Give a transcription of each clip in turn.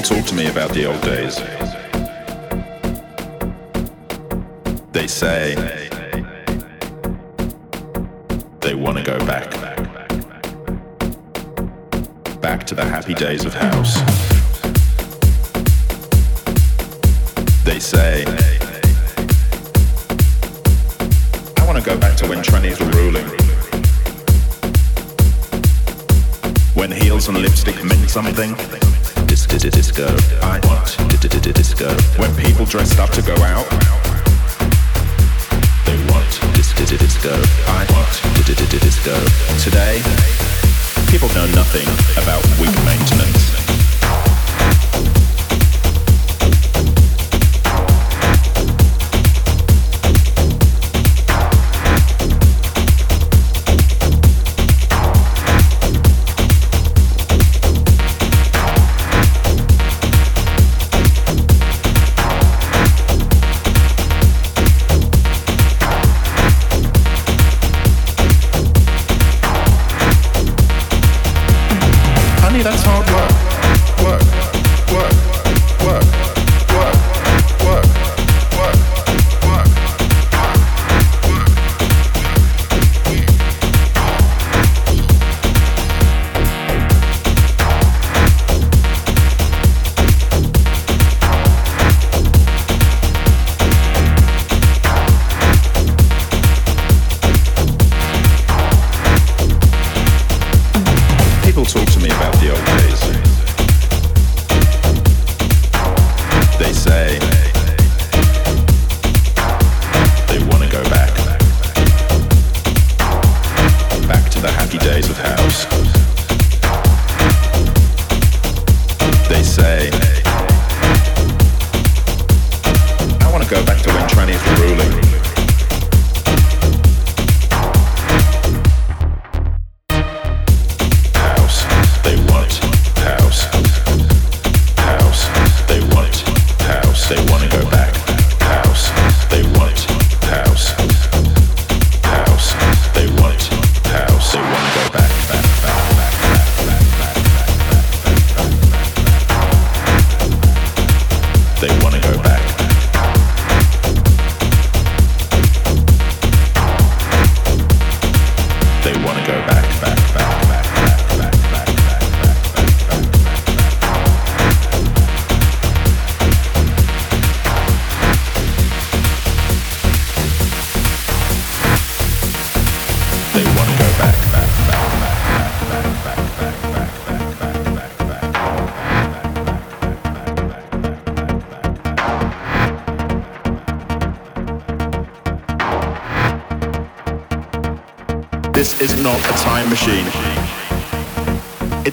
People talk to me about the old days. They say,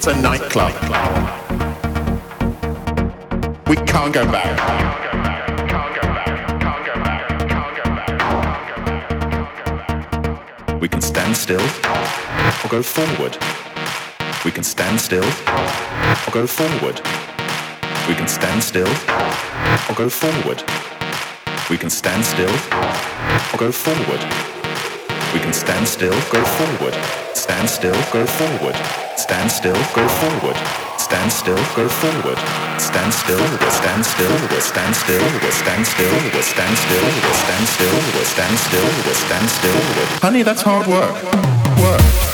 It's a nightclub. We can't go back. We can stand still or go forward. We can stand still or go forward. We can stand still or go forward. We can stand still or go forward. We can stand still, go forward. Stand still, go forward stand still, go forward, stand still, go forward, stand still, stand still, stand still, stand still, stand still, stand still, stand still, stand still. Honey, that's hard work. Work.